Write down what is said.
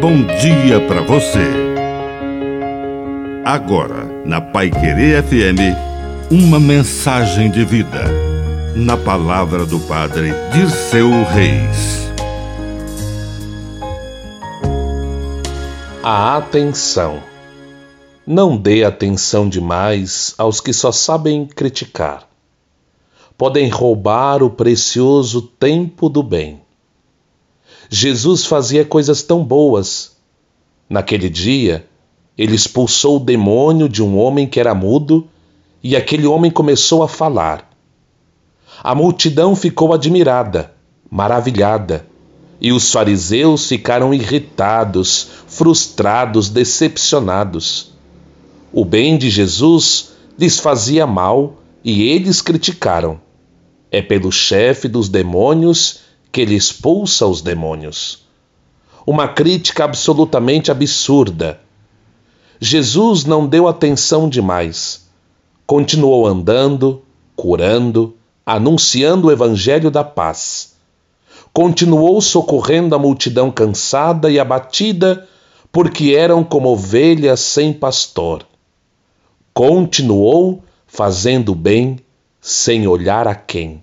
bom dia para você. Agora, na Pai Querer FM, uma mensagem de vida. Na palavra do Padre Dirceu Reis. A atenção. Não dê atenção demais aos que só sabem criticar. Podem roubar o precioso tempo do bem. Jesus fazia coisas tão boas. Naquele dia, ele expulsou o demônio de um homem que era mudo e aquele homem começou a falar. A multidão ficou admirada, maravilhada, e os fariseus ficaram irritados, frustrados, decepcionados. O bem de Jesus lhes fazia mal e eles criticaram. É pelo chefe dos demônios que ele expulsa os demônios. Uma crítica absolutamente absurda. Jesus não deu atenção demais. Continuou andando, curando, anunciando o evangelho da paz. Continuou socorrendo a multidão cansada e abatida, porque eram como ovelhas sem pastor. Continuou fazendo bem sem olhar a quem.